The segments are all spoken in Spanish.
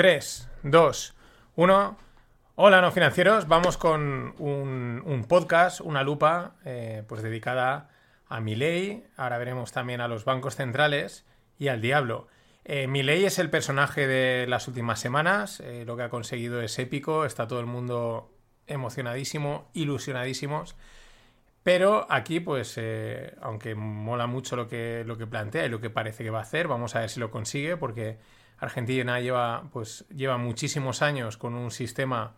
3, 2, 1. Hola, no financieros. Vamos con un, podcast, una lupa, eh, pues dedicada a mi ley. Ahora veremos también a los bancos centrales y al diablo. Eh, ley es el personaje de las últimas semanas. Eh, lo que ha conseguido es épico. Está todo el mundo emocionadísimo, ilusionadísimos. Pero aquí, pues, eh, aunque mola mucho lo que, lo que plantea y lo que parece que va a hacer, vamos a ver si lo consigue, porque Argentina lleva, pues, lleva muchísimos años con un sistema,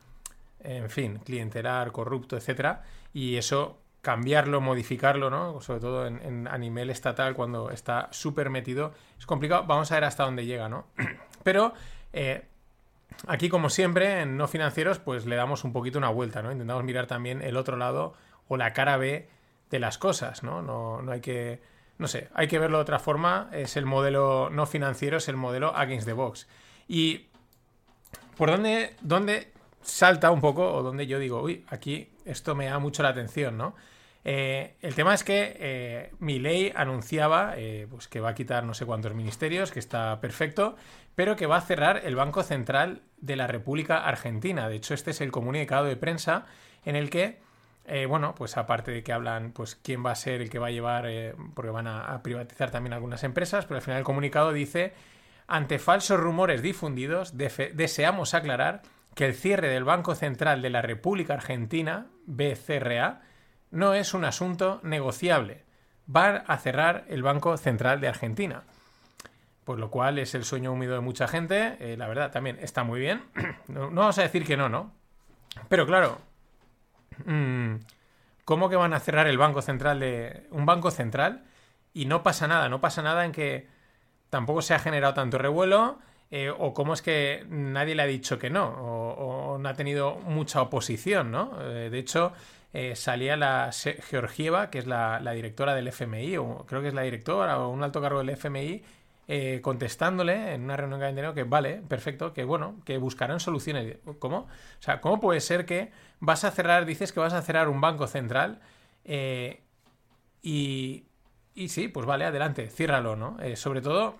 en fin, clientelar, corrupto, etcétera, y eso cambiarlo, modificarlo, ¿no? Sobre todo en, a nivel estatal, cuando está súper metido, es complicado. Vamos a ver hasta dónde llega, ¿no? Pero eh, aquí, como siempre, en no financieros, pues le damos un poquito una vuelta, ¿no? Intentamos mirar también el otro lado o la cara B de las cosas, ¿no? No, no hay que, no sé, hay que verlo de otra forma, es el modelo no financiero, es el modelo against the box. Y por dónde, dónde salta un poco, o donde yo digo, uy, aquí esto me da mucho la atención, ¿no? Eh, el tema es que eh, mi ley anunciaba eh, pues que va a quitar no sé cuántos ministerios, que está perfecto, pero que va a cerrar el Banco Central de la República Argentina. De hecho, este es el comunicado de prensa en el que eh, bueno, pues aparte de que hablan, pues quién va a ser el que va a llevar, eh, porque van a, privatizar también algunas empresas, pero al final el comunicado dice, ante falsos rumores difundidos, deseamos aclarar que el cierre del Banco Central de la República Argentina, BCRA, no es un asunto negociable. Va a cerrar el Banco Central de Argentina. Por lo cual es el sueño húmedo de mucha gente. Eh, la verdad, también está muy bien. no vamos a decir que no, ¿no? Pero claro, ¿Cómo que van a cerrar el banco central de. un banco central? Y no pasa nada, no pasa nada en que tampoco se ha generado tanto revuelo. Eh, o cómo es que nadie le ha dicho que no, o, no ha tenido mucha oposición, ¿no? Eh, de hecho, eh, salía la Georgieva, que es la, la, directora del FMI, o creo que es la directora o un alto cargo del FMI, eh, contestándole en una reunión que ha que vale, perfecto, que bueno, que buscarán soluciones. ¿Cómo? O sea, ¿cómo puede ser que vas a cerrar, dices que vas a cerrar un banco central eh, y, y sí, pues vale, adelante, ciérralo, ¿no? Eh, sobre todo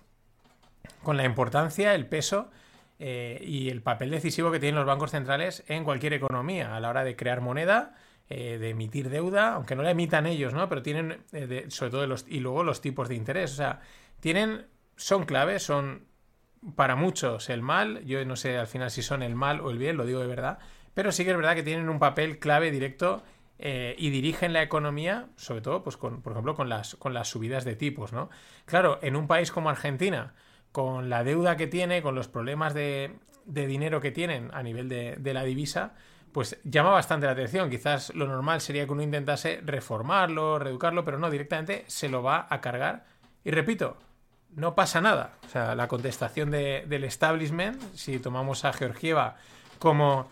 con la importancia, el peso y el papel decisivo que tienen los bancos centrales en cualquier economía a la hora de crear moneda. de emitir deuda, aunque no la emitan ellos, ¿no? Pero tienen, sobre todo, los, y luego los tipos de interés. O sea, tienen son claves, son para muchos el mal, yo no sé al final si son el mal o el bien, lo digo de verdad, pero sí que es verdad que tienen un papel clave directo eh, y dirigen la economía, sobre todo, pues con, por ejemplo, con las, con las subidas de tipos, ¿no? Claro, en un país como Argentina, con la deuda que tiene, con los problemas de, dinero que tienen a nivel de, de la divisa, pues llama bastante la atención. Quizás lo normal sería que uno intentase reformarlo, reeducarlo, pero no, directamente se lo va a cargar. Y repito, no pasa nada. O sea, la contestación del establishment, si tomamos a Georgieva como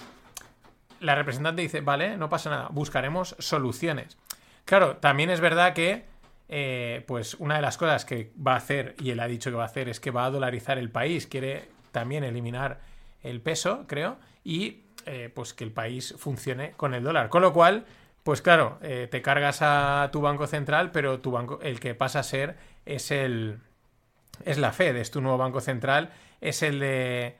la representante dice, vale, no pasa nada, buscaremos soluciones. Claro, también es verdad que, eh, pues una de las cosas que va a hacer, y él ha dicho que va a hacer, es que va a dolarizar el país, quiere también eliminar el peso, creo, y eh, pues que el país funcione con el dólar. Con lo cual, pues claro, eh, te cargas a tu banco central, pero tu banco, el que pasa a ser es el, es la Fed, es tu nuevo banco central, es el de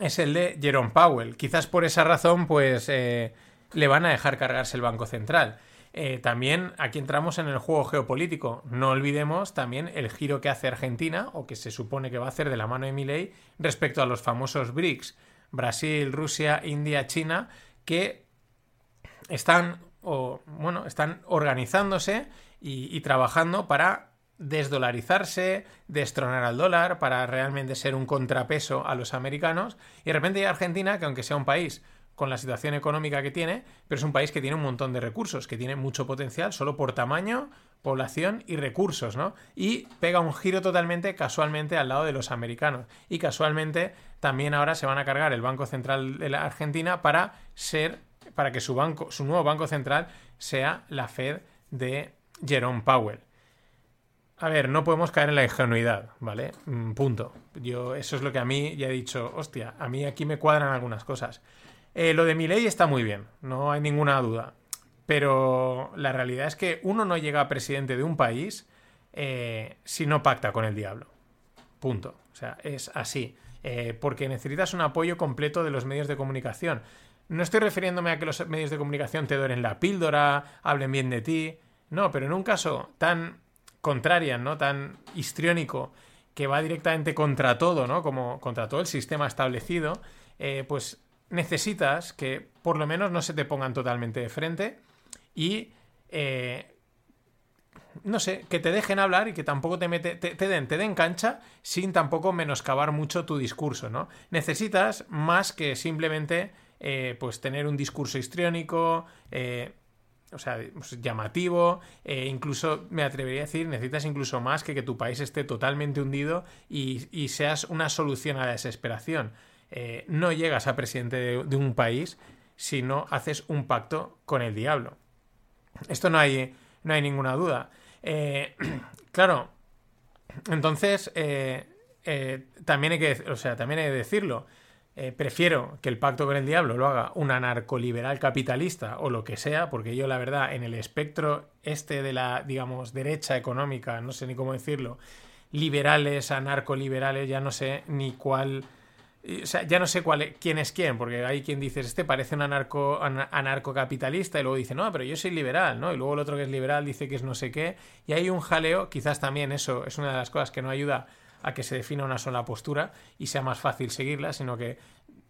es el de Jerome Powell. Quizás por esa razón, pues eh, le van a dejar cargarse el Banco Central. Eh, también aquí entramos en el juego geopolítico. No olvidemos también el giro que hace Argentina, o que se supone que va a hacer de la mano de Milei, respecto a los famosos BRICS, Brasil, Rusia, India, China, que están, o, bueno, están organizándose y trabajando para desdolarizarse, destronar al dólar para realmente ser un contrapeso a los americanos. Y de repente hay Argentina, que aunque sea un país con la situación económica que tiene, pero es un país que tiene un montón de recursos, que tiene mucho potencial solo por tamaño, población y recursos, ¿no? Y pega un giro totalmente casualmente al lado de los americanos. Y casualmente también ahora se van a cargar el Banco Central de la Argentina para ser, para que su banco, su nuevo banco central sea la Fed de Jerome Powell. A ver, no podemos caer en la ingenuidad, ¿vale? Mm, punto. Yo, eso es lo que a mí ya he dicho, hostia, a mí aquí me cuadran algunas cosas. Eh, lo de mi ley está muy bien, no hay ninguna duda. Pero la realidad es que uno no llega a presidente de un país eh, si no pacta con el diablo. Punto. O sea, es así. eh, porque necesitas un apoyo completo de los medios de comunicación. No estoy refiriéndome a que los medios de comunicación te doren la píldora, hablen bien de ti, no, pero en un caso tan contrarian, ¿no? Tan histriónico, que va directamente contra todo, ¿no? Como contra todo el sistema establecido, eh, pues necesitas que por lo menos no se te pongan totalmente de frente y eh, no sé, que te dejen hablar y que tampoco te, mete, te, den, te den cancha sin tampoco menoscabar mucho tu discurso, ¿no? Necesitas más que simplemente eh, pues tener un discurso histriónico, o sea, pues, llamativo, eh, incluso me atrevería a decir, necesitas incluso más que que tu país esté totalmente hundido y, seas una solución a la desesperación. no llegas a presidente de un país si no haces un pacto con el diablo. Esto no hay, no hay ninguna duda. Eh, claro, entonces eh, eh, también, hay que, o sea, también hay que decirlo. Prefiero que el pacto con el diablo lo haga un anarcoliberal capitalista o lo que sea, porque yo la verdad en el espectro este de la, digamos, derecha económica, no sé ni cómo decirlo, liberales, anarcoliberales, ya no sé ni cuál o sea, ya no sé cuál, quién es quién, porque hay quien dice, este parece un anarco, anarcocapitalista y luego dice, no, pero yo soy liberal, ¿no? Y luego el otro que es liberal dice que es no sé qué. Y hay un jaleo, quizás también eso es una de las cosas que no ayuda a que se defina una sola postura y sea más fácil seguirla, sino que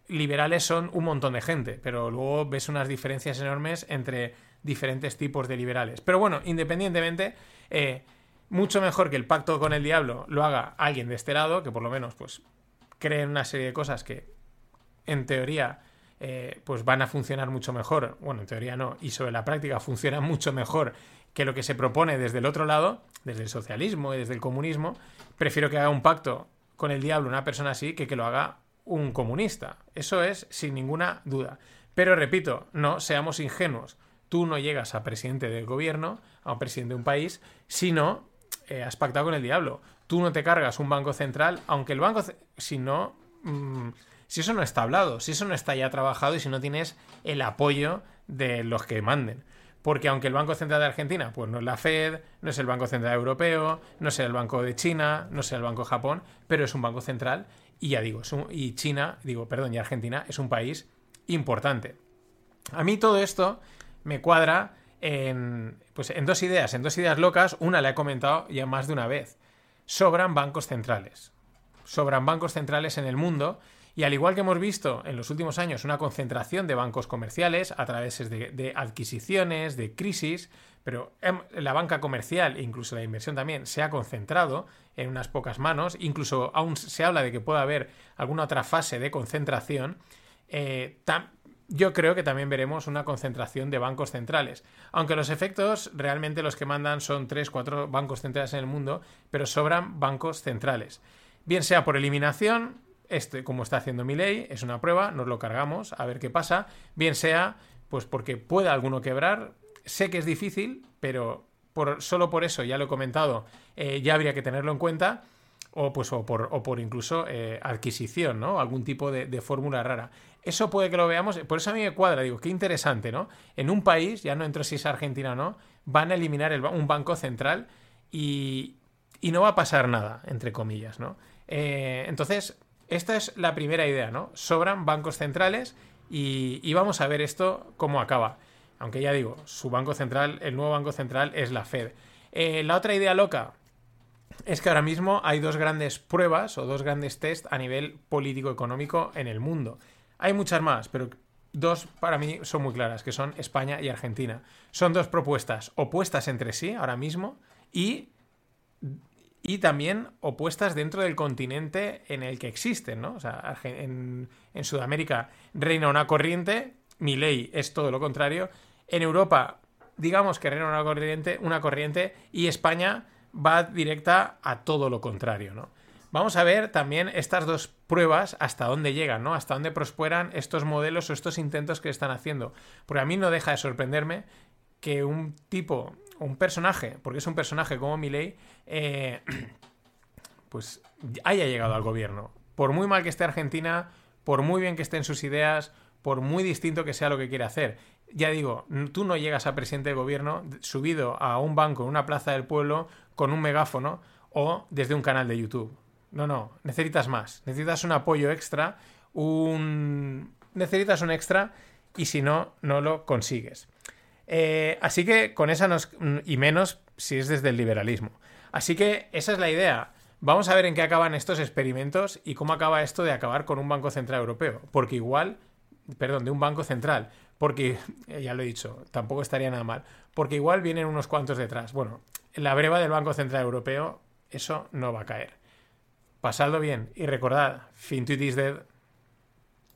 liberales son un montón de gente, pero luego ves unas diferencias enormes entre diferentes tipos de liberales. Pero bueno, independientemente, eh, mucho mejor que el pacto con el diablo lo haga alguien de este lado, que por lo menos, pues creen una serie de cosas que en teoría eh, pues van a funcionar mucho mejor, bueno, en teoría no, y sobre la práctica funcionan mucho mejor que lo que se propone desde el otro lado, desde el socialismo y desde el comunismo, prefiero que haga un pacto con el diablo una persona así que que lo haga un comunista. Eso es sin ninguna duda. Pero repito, no seamos ingenuos. Tú no llegas a presidente del gobierno, a un presidente de un país, si no eh, has pactado con el diablo tú no te cargas un banco central, aunque el banco, si no, mm, si eso no está hablado, si eso no está ya trabajado y si no tienes el apoyo de los que manden. Porque aunque el Banco Central de Argentina, pues no es la Fed, no es el Banco Central Europeo, no es el Banco de China, no es el Banco de Japón, pero es un banco central y ya digo, y China, digo, perdón, y Argentina es un país importante. A mí todo esto me cuadra en, pues en dos ideas, en dos ideas locas. Una la he comentado ya más de una vez sobran bancos centrales. Sobran bancos centrales en el mundo y al igual que hemos visto en los últimos años una concentración de bancos comerciales a través de, adquisiciones, de crisis, pero em, la banca comercial e incluso la inversión también se ha concentrado en unas pocas manos, incluso aún se habla de que pueda haber alguna otra fase de concentración, eh, yo creo que también veremos una concentración de bancos centrales. Aunque los efectos realmente los que mandan son 3, 4 bancos centrales en el mundo, pero sobran bancos centrales. Bien sea por eliminación, este, como está haciendo mi ley, es una prueba, nos lo cargamos, a ver qué pasa. Bien sea, pues porque pueda alguno quebrar. Sé que es difícil, pero por, solo por eso, ya lo he comentado, eh, ya habría que tenerlo en cuenta o pues o por, o por incluso eh, adquisición, ¿no? Algún tipo de, fórmula rara. Eso puede que lo veamos, por eso a mí me cuadra, digo, qué interesante, ¿no? En un país, ya no entro si es Argentina o no, van a eliminar un banco central y, y, no va a pasar nada, entre comillas, ¿no? Eh, entonces, esta es la primera idea, ¿no? Sobran bancos centrales y, vamos a ver esto cómo acaba. Aunque ya digo, su banco central, el nuevo banco central es la Fed. Eh, la otra idea loca, es que ahora mismo hay dos grandes pruebas o dos grandes test a nivel político-económico en el mundo. Hay muchas más, pero dos para mí son muy claras, que son España y Argentina. Son dos propuestas opuestas entre sí ahora mismo y, y también opuestas dentro del continente en el que existen, ¿no? O sea, en, en Sudamérica reina una corriente, mi ley es todo lo contrario. En Europa, digamos que reina una corriente, una corriente y España va directa a todo lo contrario, ¿no? Vamos a ver también estas dos pruebas hasta dónde llegan, ¿no? Hasta dónde prosperan estos modelos o estos intentos que están haciendo. Porque a mí no deja de sorprenderme que un tipo, un personaje, porque es un personaje como Milley, eh, pues haya llegado al gobierno. Por muy mal que esté Argentina, por muy bien que estén sus ideas, por muy distinto que sea lo que quiere hacer ya digo, tú no llegas a presidente de gobierno subido a un banco en una plaza del pueblo con un megáfono o desde un canal de YouTube. No, no, necesitas más. Necesitas un apoyo extra, un... Necesitas un extra y si no, no lo consigues. Eh, así que con esa nos... y menos si es desde el liberalismo. Así que esa es la idea. Vamos a ver en qué acaban estos experimentos y cómo acaba esto de acabar con un Banco Central Europeo. Porque igual, perdón, de un Banco Central. Porque, ya lo he dicho, tampoco estaría nada mal. Porque igual vienen unos cuantos detrás. Bueno, en la breva del Banco Central Europeo, eso no va a caer. Pasadlo bien y recordad, FinTuit is dead.